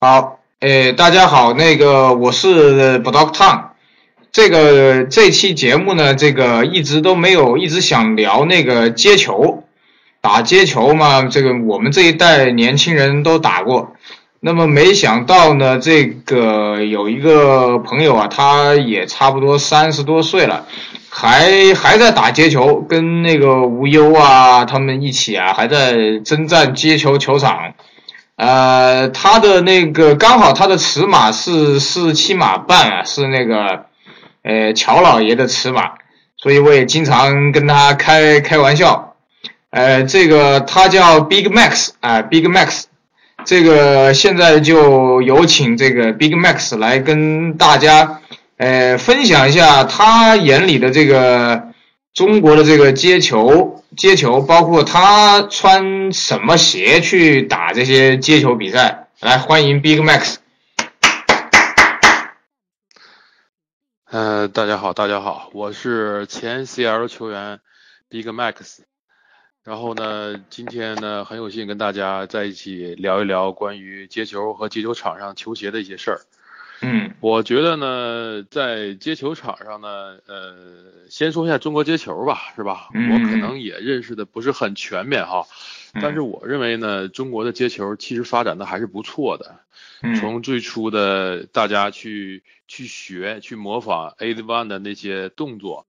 好，诶，大家好，那个我是 b l o c k Tom，这个这期节目呢，这个一直都没有，一直想聊那个接球，打接球嘛，这个我们这一代年轻人都打过，那么没想到呢，这个有一个朋友啊，他也差不多三十多岁了。还还在打接球，跟那个无忧啊他们一起啊，还在征战接球球场。呃，他的那个刚好他的尺码是四七码半啊，是那个呃乔老爷的尺码，所以我也经常跟他开开玩笑。呃，这个他叫 Big Max 啊，Big Max，这个现在就有请这个 Big Max 来跟大家。呃，分享一下他眼里的这个中国的这个街球，接球包括他穿什么鞋去打这些接球比赛。来，欢迎 Big Max。呃，大家好，大家好，我是前 CL 球员 Big Max。然后呢，今天呢，很有幸跟大家在一起聊一聊关于接球和接球场上球鞋的一些事儿。嗯，我觉得呢，在接球场上呢，呃，先说一下中国接球吧，是吧？我可能也认识的不是很全面哈，但是我认为呢，中国的接球其实发展的还是不错的。从最初的大家去去学、去模仿 A One 的那些动作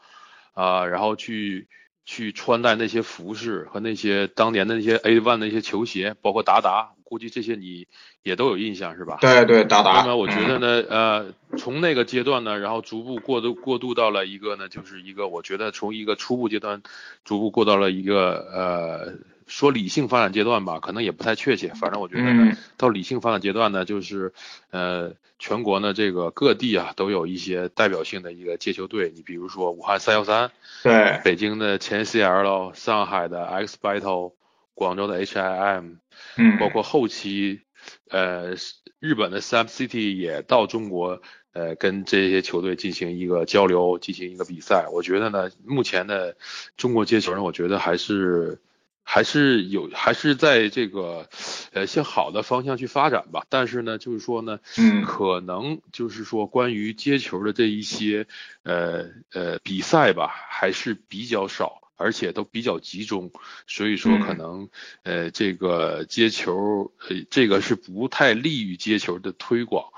啊，然后去去穿戴那些服饰和那些当年的那些 A One 的一些球鞋，包括达达。估计这些你也都有印象是吧？对对，达达。那么我觉得呢，呃，从那个阶段呢，然后逐步过渡过渡到了一个呢，就是一个我觉得从一个初步阶段，逐步过到了一个呃，说理性发展阶段吧，可能也不太确切。反正我觉得呢，到理性发展阶段呢，就是呃，全国呢这个各地啊都有一些代表性的一个接球队。你比如说武汉三幺三，对，北京的前 CL，上海的 X Battle。广州的 H I M，嗯，包括后期，呃，日本的 Sam City 也到中国，呃，跟这些球队进行一个交流，进行一个比赛。我觉得呢，目前的中国接球人，我觉得还是还是有，还是在这个呃向好的方向去发展吧。但是呢，就是说呢，嗯，可能就是说关于接球的这一些呃呃比赛吧，还是比较少。而且都比较集中，所以说可能呃这个接球呃这个是不太利于接球的推广，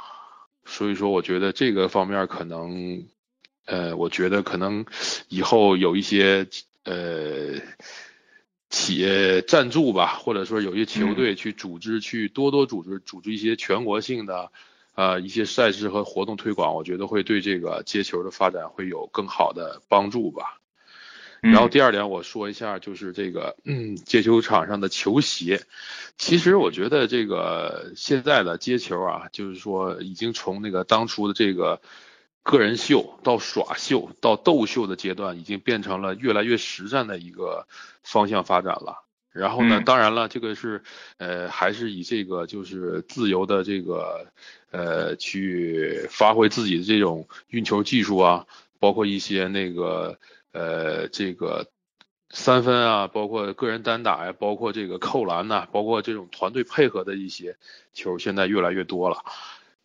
所以说我觉得这个方面可能呃我觉得可能以后有一些呃企业赞助吧，或者说有些球队去组织去多多组织组织一些全国性的啊一些赛事和活动推广，我觉得会对这个接球的发展会有更好的帮助吧。然后第二点，我说一下，就是这个嗯，接球场上的球鞋。其实我觉得这个现在的接球啊，就是说已经从那个当初的这个个人秀到耍秀到斗秀的阶段，已经变成了越来越实战的一个方向发展了。然后呢，当然了，这个是呃，还是以这个就是自由的这个呃去发挥自己的这种运球技术啊，包括一些那个。呃，这个三分啊，包括个人单打呀，包括这个扣篮呐，包括这种团队配合的一些球，现在越来越多了。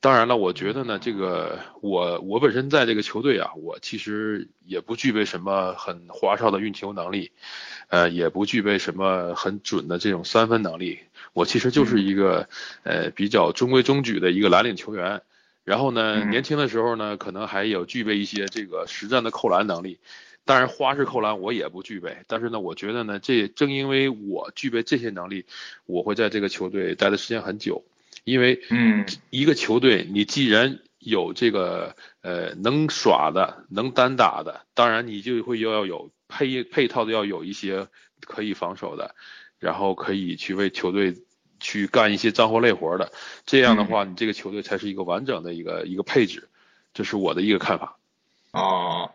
当然了，我觉得呢，这个我我本身在这个球队啊，我其实也不具备什么很花哨的运球能力，呃，也不具备什么很准的这种三分能力。我其实就是一个呃比较中规中矩的一个蓝领球员。然后呢，年轻的时候呢，可能还有具备一些这个实战的扣篮能力。当然，花式扣篮我也不具备，但是呢，我觉得呢，这正因为我具备这些能力，我会在这个球队待的时间很久。因为，嗯，一个球队你既然有这个呃能耍的、能单打的，当然你就会要有配配套的，要有一些可以防守的，然后可以去为球队去干一些脏活累活的。这样的话，你这个球队才是一个完整的一个一个配置，这是我的一个看法。哦。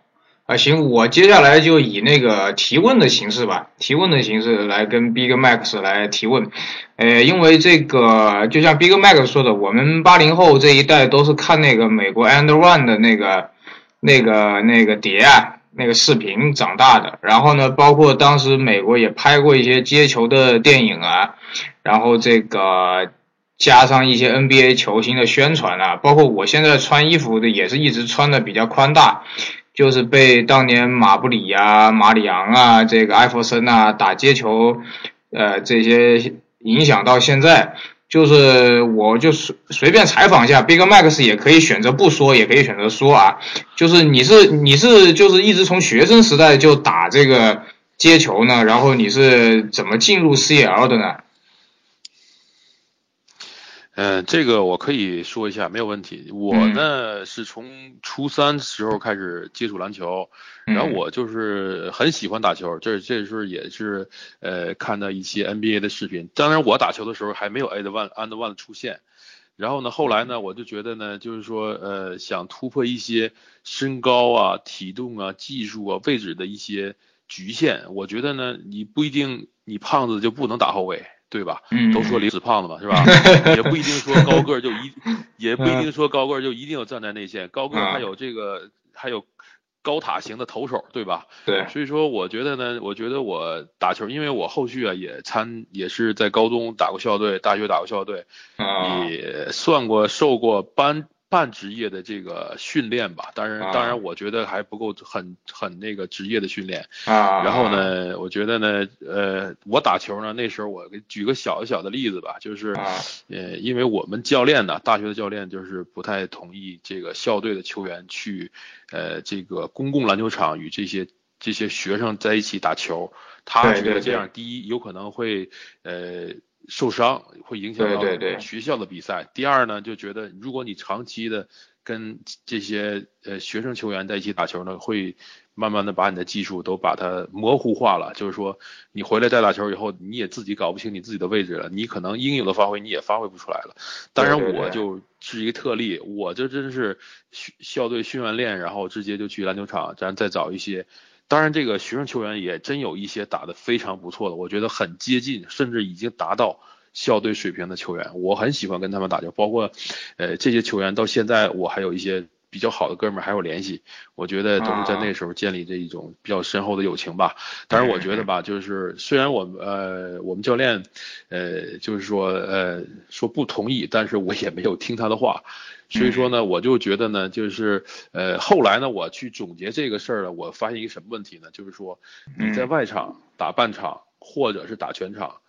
啊，行，我接下来就以那个提问的形式吧，提问的形式来跟 Big Max 来提问。呃，因为这个就像 Big Max 说的，我们八零后这一代都是看那个美国 And One 的那个、那个、那个碟啊，那个视频长大的。然后呢，包括当时美国也拍过一些接球的电影啊，然后这个。加上一些 NBA 球星的宣传啊，包括我现在穿衣服的也是一直穿的比较宽大，就是被当年马布里啊、马里昂啊、这个艾弗森啊打街球，呃这些影响到现在。就是我就随随便采访一下，Big Max 也可以选择不说，也可以选择说啊。就是你是你是就是一直从学生时代就打这个接球呢，然后你是怎么进入 CL 的呢？嗯，这个我可以说一下，没有问题。我呢是从初三时候开始接触篮球，然后我就是很喜欢打球，这这时候也是呃看到一些 NBA 的视频。当然我打球的时候还没有 a d One and One 出现。然后呢，后来呢，我就觉得呢，就是说呃想突破一些身高啊、体重啊、技术啊、位置的一些局限。我觉得呢，你不一定你胖子就不能打后卫。对吧？都说李子胖子嘛，是吧？也不一定说高个就一，也不一定说高个就一定要站在内线，高个还有这个还有高塔型的投手，对吧？对。所以说，我觉得呢，我觉得我打球，因为我后续啊也参也是在高中打过校队，大学打过校队，也算过受过班。半职业的这个训练吧，当然，当然，我觉得还不够很很那个职业的训练。啊。然后呢，我觉得呢，呃，我打球呢，那时候我给举个小小的例子吧，就是，呃，因为我们教练呢，大学的教练就是不太同意这个校队的球员去，呃，这个公共篮球场与这些这些学生在一起打球。他觉得这样，第一有可能会，呃。受伤会影响到学校的比赛。第二呢，就觉得如果你长期的跟这些呃学生球员在一起打球呢，会慢慢的把你的技术都把它模糊化了。就是说，你回来再打球以后，你也自己搞不清你自己的位置了，你可能应有的发挥你也发挥不出来了。当然，我就是一个特例，我这真是校队训完练，然后直接就去篮球场，咱再找一些。当然，这个学生球员也真有一些打得非常不错的，我觉得很接近，甚至已经达到校队水平的球员，我很喜欢跟他们打球。包括，呃，这些球员到现在我还有一些比较好的哥们儿还有联系，我觉得都是在那时候建立这一种比较深厚的友情吧。当然，我觉得吧，就是虽然我们呃我们教练呃就是说呃说不同意，但是我也没有听他的话。所以说呢，我就觉得呢，就是呃，后来呢，我去总结这个事儿了，我发现一个什么问题呢？就是说你在外场打半场或者是打全场，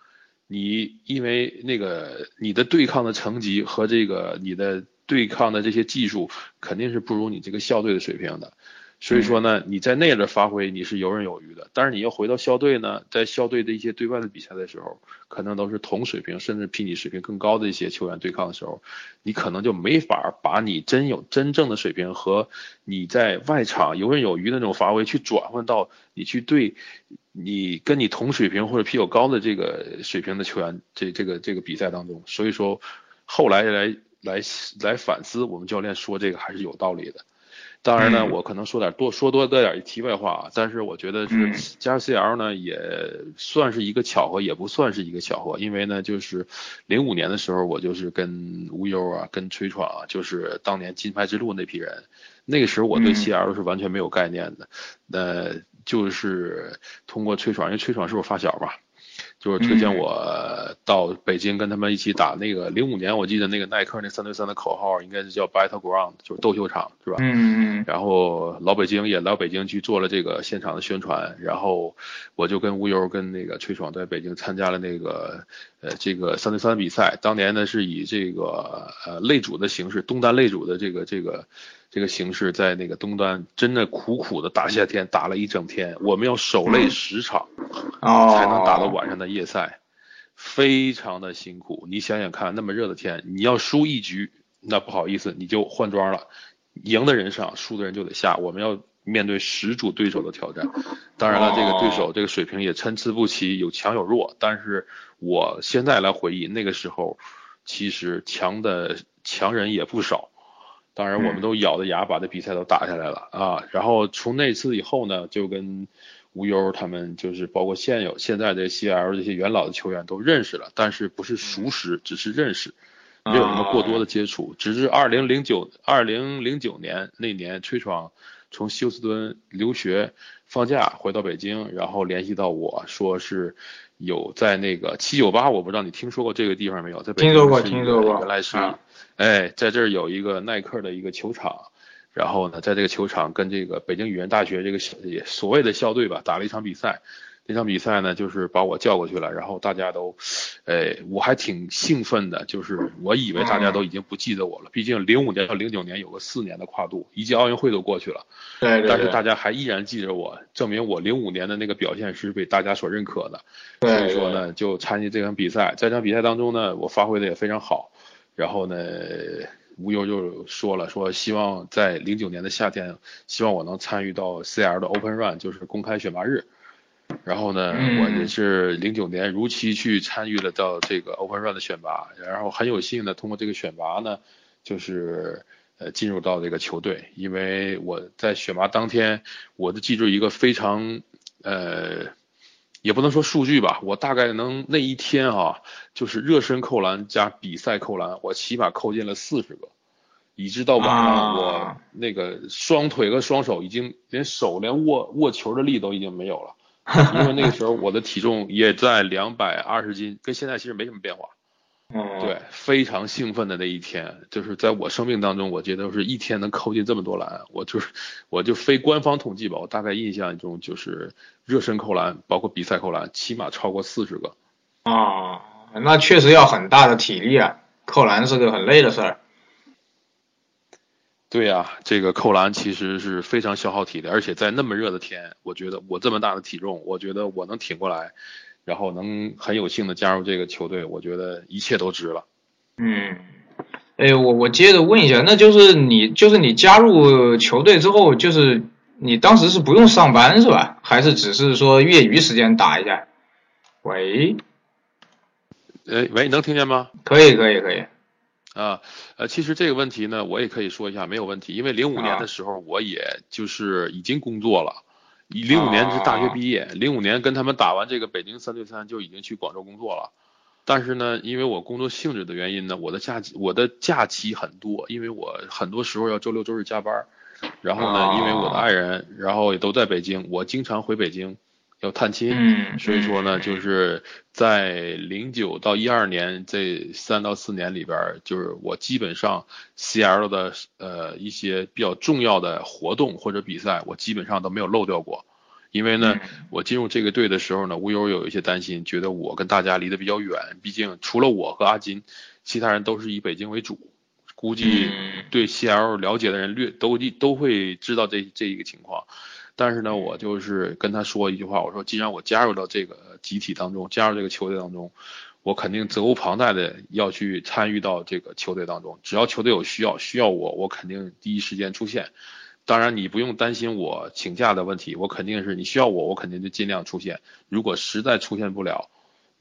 你因为那个你的对抗的成绩和这个你的对抗的这些技术肯定是不如你这个校队的水平的。所以说呢，你在那的发挥你是游刃有余的，但是你要回到校队呢，在校队的一些对外的比赛的时候，可能都是同水平甚至比你水平更高的一些球员对抗的时候，你可能就没法把你真有真正的水平和你在外场游刃有余的那种发挥去转换到你去对你跟你同水平或者比较高的这个水平的球员这这个这个比赛当中。所以说后来来来来反思，我们教练说这个还是有道理的。当然呢，我可能说点多说多的点题外话啊，但是我觉得是加入 CL 呢，也算是一个巧合，也不算是一个巧合，因为呢，就是零五年的时候，我就是跟无忧啊，跟崔闯啊，就是当年金牌之路那批人，那个时候我对 CL 是完全没有概念的，呃，就是通过崔闯，因为崔闯是我发小嘛。就是推荐我到北京跟他们一起打那个零五年，我记得那个耐克那三对三的口号应该是叫 Battle Ground，就是斗秀场，是吧？嗯嗯。然后老北京也来北京去做了这个现场的宣传，然后我就跟吴优跟那个崔爽在北京参加了那个呃这个三对三比赛。当年呢是以这个呃擂主的形式，东单擂主的这个这个。这个形势在那个东单真的苦苦的打夏天打了一整天，我们要守擂十场，才能打到晚上的夜赛，非常的辛苦。你想想看，那么热的天，你要输一局，那不好意思，你就换装了，赢的人上，输的人就得下。我们要面对十组对手的挑战，当然了，这个对手这个水平也参差不齐，有强有弱。但是我现在来回忆，那个时候其实强的强人也不少。当然，我们都咬着牙把这比赛都打下来了啊！然后从那次以后呢，就跟无忧他们，就是包括现有现在的 CL 这些元老的球员都认识了，但是不是熟识，只是认识，没有什么过多的接触。直至二零零九二零零九年那年，崔闯从休斯敦留学放假回到北京，然后联系到我说是有在那个七九八，我不知道你听说过这个地方没有？在北京听说过，听说过。原来是，哎，在这儿有一个耐克的一个球场，然后呢，在这个球场跟这个北京语言大学这个所谓的校队吧打了一场比赛。那场比赛呢，就是把我叫过去了，然后大家都，哎，我还挺兴奋的，就是我以为大家都已经不记得我了，毕竟零五年到零九年有个四年的跨度，一届奥运会都过去了，对，但是大家还依然记着我，证明我零五年的那个表现是被大家所认可的，所以说呢，就参与这场比赛，在这场比赛当中呢，我发挥的也非常好，然后呢，吴优就说了，说希望在零九年的夏天，希望我能参与到 CL 的 Open Run，就是公开选拔日。然后呢，我也是零九年如期去参与了到这个 Open Run 的选拔，然后很有幸的通过这个选拔呢，就是呃进入到这个球队。因为我在选拔当天，我就记住一个非常呃，也不能说数据吧，我大概能那一天哈，就是热身扣篮加比赛扣篮，我起码扣进了四十个，以致到晚上我那个双腿和双手已经连手连握握球的力都已经没有了。因为那个时候我的体重也在两百二十斤，跟现在其实没什么变化。嗯，对，非常兴奋的那一天，就是在我生命当中，我觉得是一天能扣进这么多篮，我就是，我就非官方统计吧，我大概印象中就是热身扣篮，包括比赛扣篮，起码超过四十个。啊，那确实要很大的体力啊，扣篮是个很累的事儿。对呀，这个扣篮其实是非常消耗体力，而且在那么热的天，我觉得我这么大的体重，我觉得我能挺过来，然后能很有幸的加入这个球队，我觉得一切都值了。嗯，哎，我我接着问一下，那就是你就是你加入球队之后，就是你当时是不用上班是吧？还是只是说业余时间打一下？喂，哎喂，能听见吗？可以可以可以。啊，呃，其实这个问题呢，我也可以说一下，没有问题，因为零五年的时候，我也就是已经工作了，零五年是大学毕业，零五年跟他们打完这个北京三对三就已经去广州工作了，但是呢，因为我工作性质的原因呢，我的假期我的假期很多，因为我很多时候要周六周日加班，然后呢，因为我的爱人，然后也都在北京，我经常回北京。要探亲，所以说呢，就是在零九到一二年这三到四年里边，就是我基本上 CL 的呃一些比较重要的活动或者比赛，我基本上都没有漏掉过。因为呢，我进入这个队的时候呢，无忧有一些担心，觉得我跟大家离得比较远，毕竟除了我和阿金，其他人都是以北京为主。估计对 CL 了解的人略都都会知道这这一个情况。但是呢，我就是跟他说一句话，我说既然我加入到这个集体当中，加入这个球队当中，我肯定责无旁贷的要去参与到这个球队当中。只要球队有需要，需要我，我肯定第一时间出现。当然，你不用担心我请假的问题，我肯定是你需要我，我肯定就尽量出现。如果实在出现不了，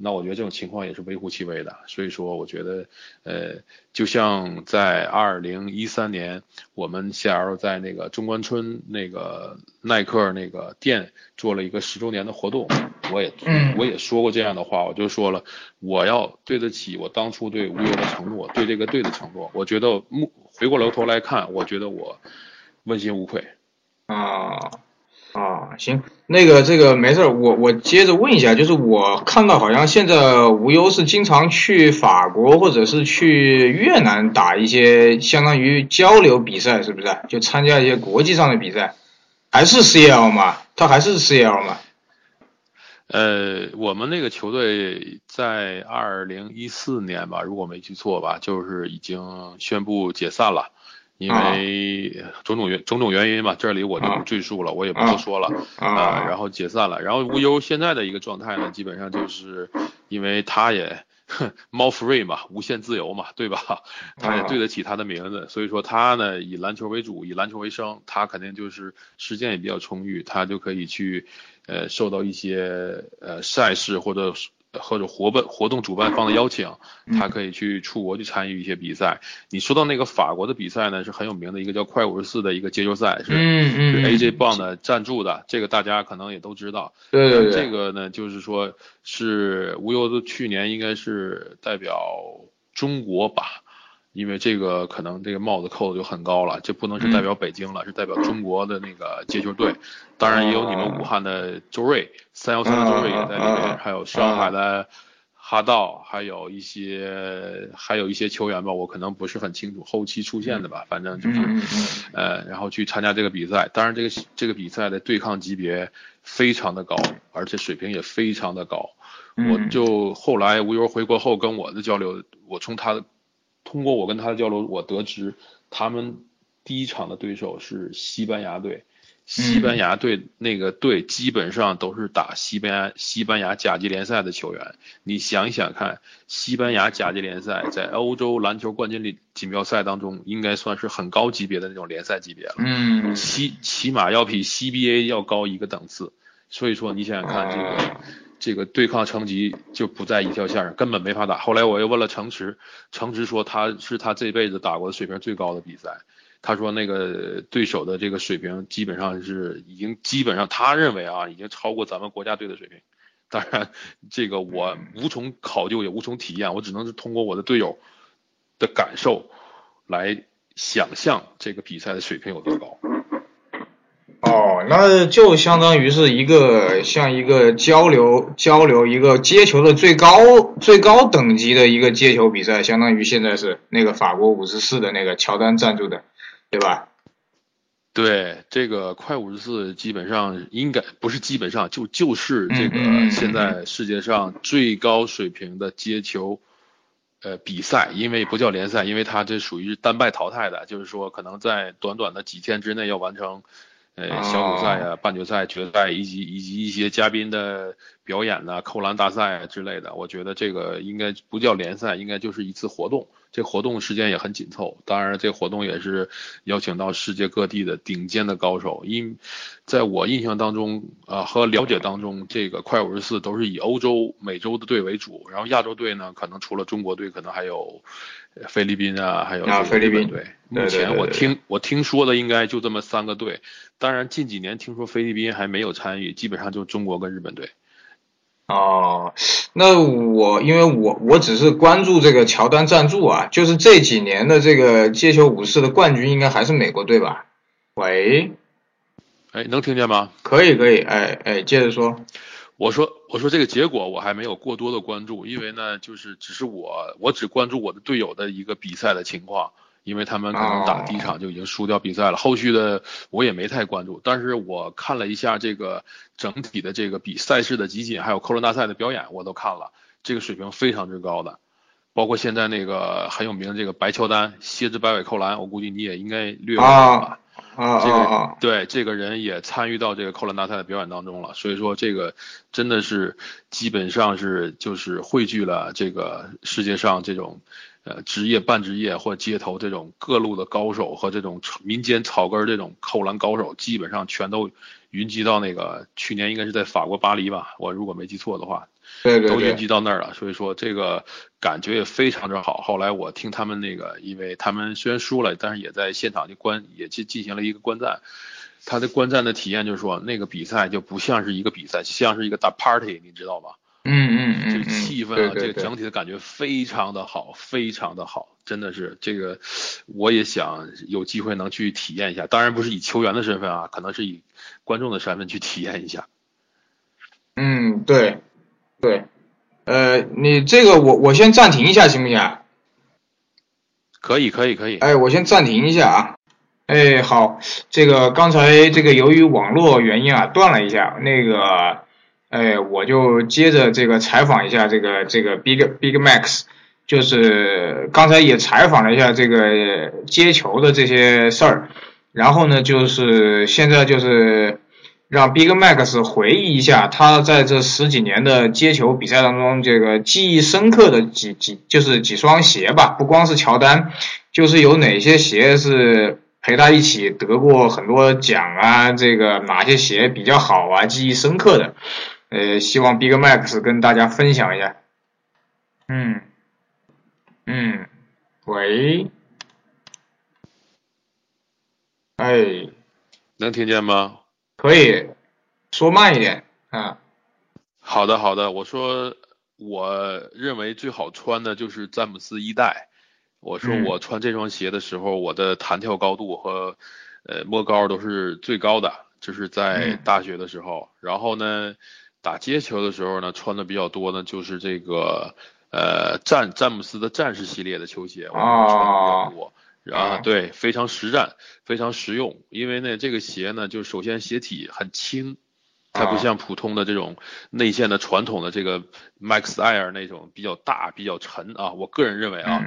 那我觉得这种情况也是微乎其微的，所以说我觉得，呃，就像在二零一三年，我们 CL 在那个中关村那个耐克那个店做了一个十周年的活动，我也我也说过这样的话，我就说了，我要对得起我当初对无忧的承诺，对这个队的承诺，我觉得目回过头来看，我觉得我问心无愧。啊。啊，行，那个这个没事儿，我我接着问一下，就是我看到好像现在无忧是经常去法国或者是去越南打一些相当于交流比赛，是不是？就参加一些国际上的比赛，还是 CL 吗？他还是 CL 吗？呃，我们那个球队在二零一四年吧，如果没记错吧，就是已经宣布解散了。因为种种原种种原因吧，这里我就不赘述了，我也不多说了啊。然后解散了，然后无忧现在的一个状态呢，基本上就是因为他也猫 free 嘛，无限自由嘛，对吧？他也对得起他的名字，所以说他呢以篮球为主，以篮球为生，他肯定就是时间也比较充裕，他就可以去呃受到一些呃赛事或者。或者活办活动主办方的邀请，他可以去出国去参与一些比赛。你说到那个法国的比赛呢，是很有名的一个叫快五十四的一个街球赛，是 AJ 棒的赞助的，这个大家可能也都知道。对对对。这个呢，就是说是无忧的去年应该是代表中国吧，因为这个可能这个帽子扣的就很高了，这不能是代表北京了，是代表中国的那个街球队。当然也有你们武汉的周瑞，三幺三的周瑞也在里面，还有上海的哈道，还有一些还有一些球员吧，我可能不是很清楚，后期出现的吧，反正就是呃，然后去参加这个比赛。当然这个这个比赛的对抗级别非常的高，而且水平也非常的高。我就后来吴优回国后跟我的交流，我从他的。通过我跟他的交流，我得知他们第一场的对手是西班牙队。西班牙队那个队基本上都是打西班牙西班牙甲级联赛的球员。你想一想看，西班牙甲级联赛在欧洲篮球冠军锦标赛当中，应该算是很高级别的那种联赛级别了。嗯，起起码要比 CBA 要高一个档次。所以说，你想想看这个。这个对抗成绩就不在一条线上，根本没法打。后来我又问了程驰，程驰说他是他这辈子打过的水平最高的比赛。他说那个对手的这个水平基本上是已经基本上他认为啊已经超过咱们国家队的水平。当然这个我无从考究也无从体验，我只能是通过我的队友的感受来想象这个比赛的水平有多高。哦，那就相当于是一个像一个交流交流一个接球的最高最高等级的一个接球比赛，相当于现在是那个法国五十四的那个乔丹赞助的，对吧？对，这个快五十四基本上应该不是基本上就就是这个现在世界上最高水平的接球呃比赛，因为不叫联赛，因为它这属于单败淘汰的，就是说可能在短短的几天之内要完成。呃，小组赛啊，半决赛、决赛，以及以及一些嘉宾的表演呐，扣篮大赛啊之类的，我觉得这个应该不叫联赛，应该就是一次活动。这活动时间也很紧凑，当然这活动也是邀请到世界各地的顶尖的高手。因在我印象当中啊和了解当中，这个快五十四都是以欧洲、美洲的队为主，然后亚洲队呢，可能除了中国队，可能还有菲律宾啊，还有菲律宾队。目前我听我听说的应该就这么三个队。当然近几年听说菲律宾还没有参与，基本上就中国跟日本队。哦，那我因为我我只是关注这个乔丹赞助啊，就是这几年的这个街球武士的冠军应该还是美国队吧？喂，哎，能听见吗？可以可以，哎哎，接着说。我说我说这个结果我还没有过多的关注，因为呢就是只是我我只关注我的队友的一个比赛的情况。因为他们可能打第一场就已经输掉比赛了，后续的我也没太关注。但是我看了一下这个整体的这个比赛事的集锦，还有扣篮大赛的表演，我都看了，这个水平非常之高的。包括现在那个很有名的这个白乔丹蝎子摆尾扣篮，我估计你也应该略有吧。啊这个对这个人也参与到这个扣篮大赛的表演当中了，所以说这个真的是基本上是就是汇聚了这个世界上这种。呃，职业、半职业或街头这种各路的高手和这种民间草根这种扣篮高手，基本上全都云集到那个去年应该是在法国巴黎吧，我如果没记错的话，对对对，都云集到那儿了。所以说这个感觉也非常之好。后来我听他们那个，因为他们虽然输了，但是也在现场就观也进进行了一个观战。他的观战的体验就是说，那个比赛就不像是一个比赛，像是一个大 party，你知道吧？嗯嗯嗯，这个气氛啊，这个整体的感觉非常的好，非常的好，真的是这个，我也想有机会能去体验一下。当然不是以球员的身份啊，可能是以观众的身份去体验一下。嗯，对，对，呃，你这个我我先暂停一下行不行？可以可以可以。哎，我先暂停一下啊。哎，好，这个刚才这个由于网络原因啊断了一下，那个。哎，我就接着这个采访一下这个这个 Big Big Max，就是刚才也采访了一下这个接球的这些事儿，然后呢，就是现在就是让 Big Max 回忆一下他在这十几年的接球比赛当中，这个记忆深刻的几几就是几双鞋吧，不光是乔丹，就是有哪些鞋是陪他一起得过很多奖啊，这个哪些鞋比较好啊，记忆深刻的。呃，希望 Big Max 跟大家分享一下。嗯，嗯，喂，哎，能听见吗？可以，说慢一点啊。好的，好的。我说，我认为最好穿的就是詹姆斯一代，我说我穿这双鞋的时候，我的弹跳高度和呃摸高都是最高的，就是在大学的时候。然后呢，打街球的时候呢，穿的比较多呢，就是这个呃战詹姆斯的战士系列的球鞋，我穿的比较多。啊，对，非常实战，非常实用。因为呢，这个鞋呢，就首先鞋体很轻，它不像普通的这种内线的传统的这个 Max Air 那种比较大、比较沉啊。我个人认为啊，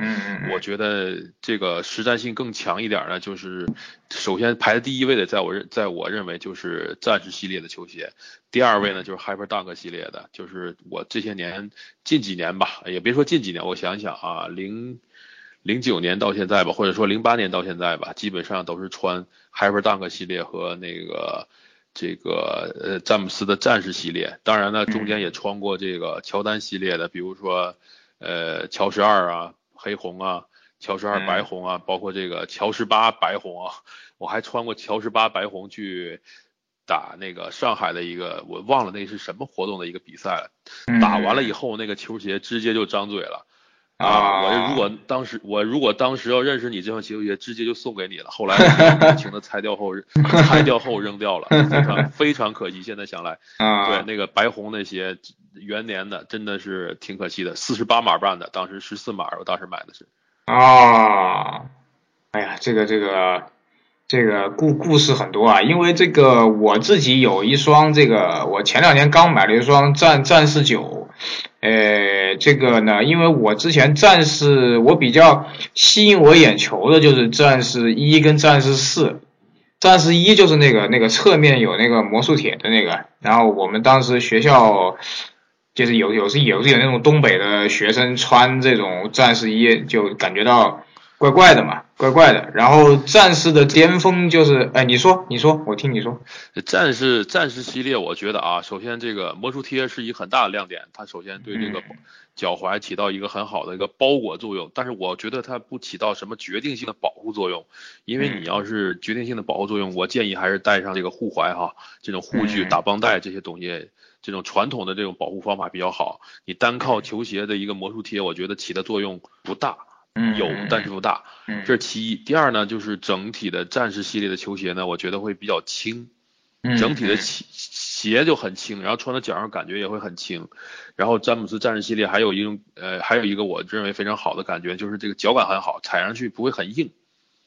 我觉得这个实战性更强一点呢，就是首先排在第一位的，在我认，在我认为就是战士系列的球鞋。第二位呢，就是 Hyper Dunk 系列的，就是我这些年近几年吧，也别说近几年，我想想啊，零。零九年到现在吧，或者说零八年到现在吧，基本上都是穿 Hyper Dunk 系列和那个这个呃詹姆斯的战士系列。当然呢，中间也穿过这个乔丹系列的，比如说呃乔十二啊黑红啊，乔十二白红啊，包括这个乔十八白红啊。我还穿过乔十八白红去打那个上海的一个我忘了那是什么活动的一个比赛了。打完了以后，那个球鞋直接就张嘴了。啊！我如果当时我如果当时要认识你这双球鞋，直接就送给你了。后来 无情的拆掉后，拆掉后扔掉了，非常非常可惜。现在想来，啊对那个白红那些元年的，真的是挺可惜的。四十八码半的，当时十四码，我当时买的是。啊！哎呀，这个这个这个故故事很多啊，因为这个我自己有一双这个，我前两年刚买了一双战战士九。呃，这个呢，因为我之前战士，我比较吸引我眼球的就是战士一跟战士四。战士一就是那个那个侧面有那个魔术铁的那个，然后我们当时学校就是有有时有时有那种东北的学生穿这种战士一，就感觉到怪怪的嘛。怪怪的，然后战士的巅峰就是，哎，你说，你说，我听你说。战士战士系列，我觉得啊，首先这个魔术贴是一个很大的亮点，它首先对这个脚踝起到一个很好的一个包裹作用，但是我觉得它不起到什么决定性的保护作用，因为你要是决定性的保护作用，我建议还是带上这个护踝哈，这种护具、打绷带这些东西，这种传统的这种保护方法比较好。你单靠球鞋的一个魔术贴，我觉得起的作用不大。有，但是不大。这是其一。第二呢，就是整体的战士系列的球鞋呢，我觉得会比较轻。整体的鞋鞋就很轻，然后穿在脚上感觉也会很轻。然后詹姆斯战士系列还有一种，呃，还有一个我认为非常好的感觉，就是这个脚感很好，踩上去不会很硬。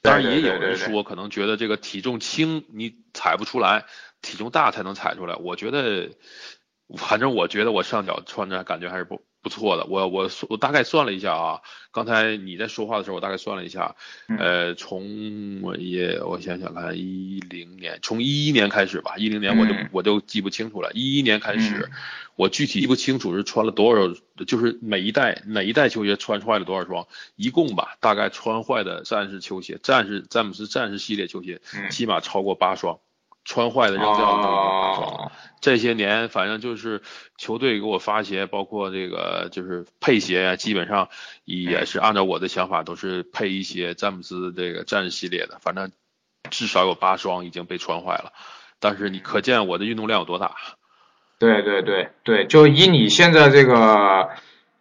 当然也有人说，可能觉得这个体重轻你踩不出来，体重大才能踩出来。我觉得，反正我觉得我上脚穿着感觉还是不。不错的，我我我大概算了一下啊，刚才你在说话的时候，我大概算了一下，呃，从我也我想想看，一零年，从一一年开始吧，一零年我就我就记不清楚了，一一年开始，我具体记不清楚是穿了多少，就是每一代哪一代球鞋穿坏了多少双，一共吧，大概穿坏的战士球鞋，战士詹姆斯战士系列球鞋，起码超过八双。穿坏的扔掉的，这些年反正就是球队给我发鞋，包括这个就是配鞋啊，基本上也是按照我的想法，都是配一些詹姆斯这个战士系列的，反正至少有八双已经被穿坏了。但是你可见我的运动量有多大？对对对对，就以你现在这个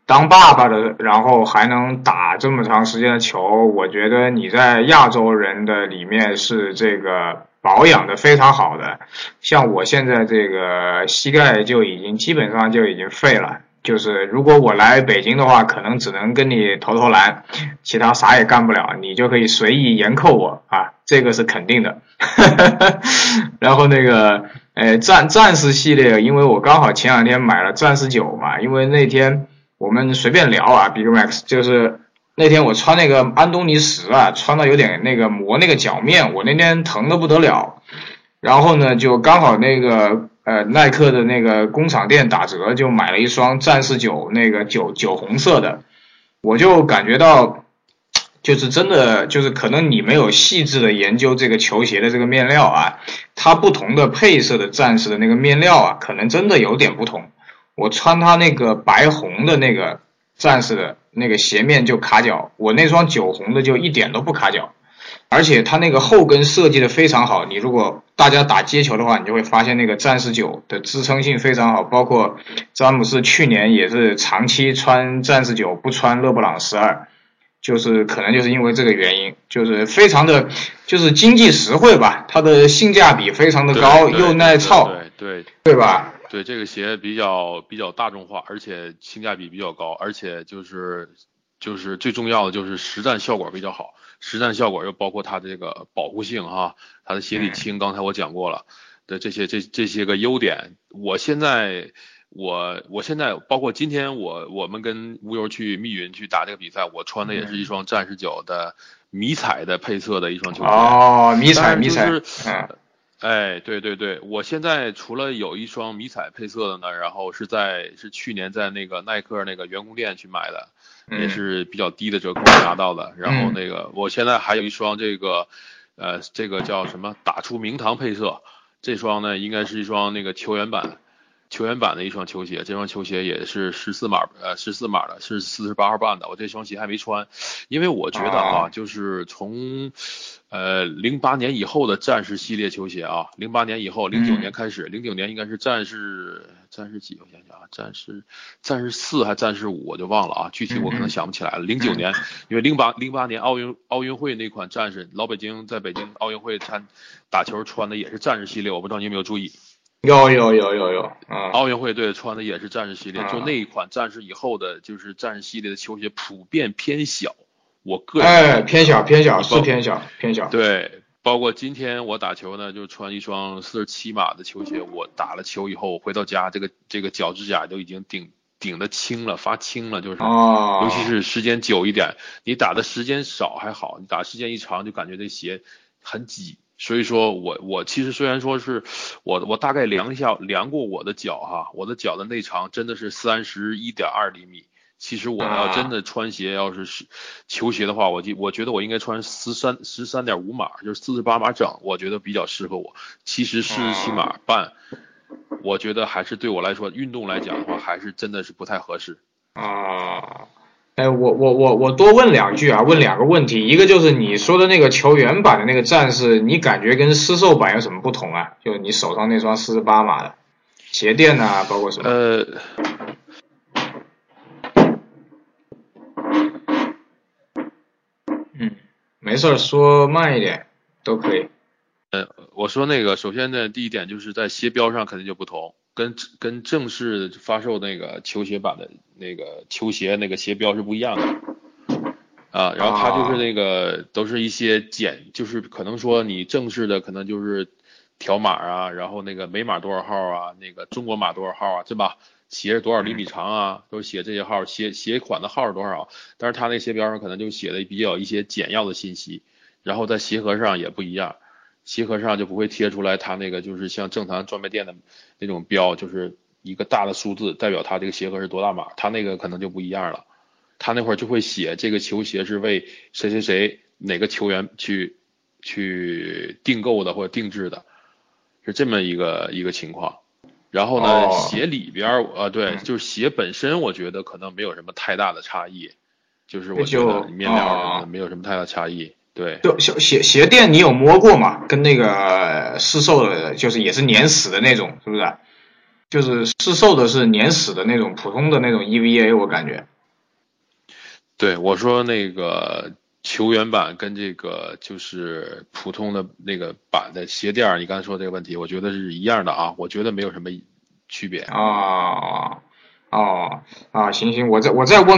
当爸爸的，然后还能打这么长时间的球，我觉得你在亚洲人的里面是这个。保养的非常好的，像我现在这个膝盖就已经基本上就已经废了。就是如果我来北京的话，可能只能跟你投投篮，其他啥也干不了，你就可以随意严扣我啊，这个是肯定的。然后那个，呃，战战士系列，因为我刚好前两天买了战士九嘛，因为那天我们随便聊啊，Big Max 就是。那天我穿那个安东尼十啊，穿的有点那个磨那个脚面，我那天疼的不得了。然后呢，就刚好那个呃耐克的那个工厂店打折，就买了一双战士九那个酒酒红色的。我就感觉到，就是真的，就是可能你没有细致的研究这个球鞋的这个面料啊，它不同的配色的战士的那个面料啊，可能真的有点不同。我穿它那个白红的那个战士的。那个鞋面就卡脚，我那双酒红的就一点都不卡脚，而且它那个后跟设计的非常好。你如果大家打街球的话，你就会发现那个战士九的支撑性非常好。包括詹姆斯去年也是长期穿战士九，不穿勒布朗十二，就是可能就是因为这个原因，就是非常的，就是经济实惠吧，它的性价比非常的高，又耐操，对对对吧？对这个鞋比较比较大众化，而且性价比比较高，而且就是就是最重要的就是实战效果比较好，实战效果又包括它这个保护性哈，它的鞋底轻，刚才我讲过了的这些这这些个优点，我现在。我我现在包括今天我我们跟乌游去密云去打这个比赛，我穿的也是一双战士九的迷彩的配色的一双球鞋。哦，迷彩迷彩。嗯。哎，对对对，我现在除了有一双迷彩配色的呢，然后是在是去年在那个耐克那个员工店去买的，也是比较低的折扣拿到的。然后那个我现在还有一双这个呃这个叫什么打出名堂配色，这双呢应该是一双那个球员版。球员版的一双球鞋，这双球鞋也是十四码，呃，十四码的，是四十八号半的。我这双鞋还没穿，因为我觉得啊，就是从呃零八年以后的战士系列球鞋啊，零八年以后，零九年开始，零九年应该是战士战士几？我想想啊，战士战士四还战士五，我就忘了啊，具体我可能想不起来了。零九年，因为零八零八年奥运奥运会那款战士，老北京在北京奥运会参打球穿的也是战士系列，我不知道你有没有注意。有有有有有，嗯，奥运会队穿的也是战士系列，就那一款战士以后的，就是战士系列的球鞋普遍偏小，我个人哎偏小偏小是偏小偏小，对，包括今天我打球呢，就穿一双四十七码的球鞋，我打了球以后回到家，这个这个脚趾甲都已经顶顶的青了，发青了，就是，尤其是时间久一点，你打的时间少还好，你打时间一长就感觉这鞋很挤。所以说我我其实虽然说是我我大概量一下量过我的脚哈，我的脚的内长真的是三十一点二厘米。其实我要真的穿鞋要是是球鞋的话，我就我觉得我应该穿十三十三点五码，就是四十八码整，我觉得比较适合我。其实四十七码半，我觉得还是对我来说运动来讲的话，还是真的是不太合适。啊。哎，我我我我多问两句啊，问两个问题，一个就是你说的那个球员版的那个战士，你感觉跟私售版有什么不同啊？就你手上那双四十八码的鞋垫呐，包括什么？呃，嗯，没事儿，说慢一点都可以。呃，我说那个，首先呢，第一点就是在鞋标上肯定就不同。跟跟正式发售那个球鞋版的那个球鞋那个鞋标是不一样的啊，然后它就是那个都是一些简，就是可能说你正式的可能就是条码啊，然后那个美码多少号啊，那个中国码多少号啊，对吧？鞋是多少厘米长啊，都写这些号，鞋鞋款的号是多少，但是它那鞋标上可能就写的比较一些简要的信息，然后在鞋盒上也不一样。鞋盒上就不会贴出来，它那个就是像正常专卖店的那种标，就是一个大的数字，代表它这个鞋盒是多大码。它那个可能就不一样了，它那会儿就会写这个球鞋是为谁谁谁哪个球员去去订购的或者定制的，是这么一个一个情况。然后呢，鞋里边啊，对，就是鞋本身，我觉得可能没有什么太大的差异，就是我觉得面料什么的没有什么太大差异。对，就鞋鞋鞋垫你有摸过吗？跟那个市售的，就是也是粘死的那种，是不是？就是市售的是粘死的那种，普通的那种 EVA，我感觉。对，我说那个球员版跟这个就是普通的那个版的鞋垫，你刚才说这个问题，我觉得是一样的啊，我觉得没有什么区别。啊，哦，啊，行行，我再我再问个。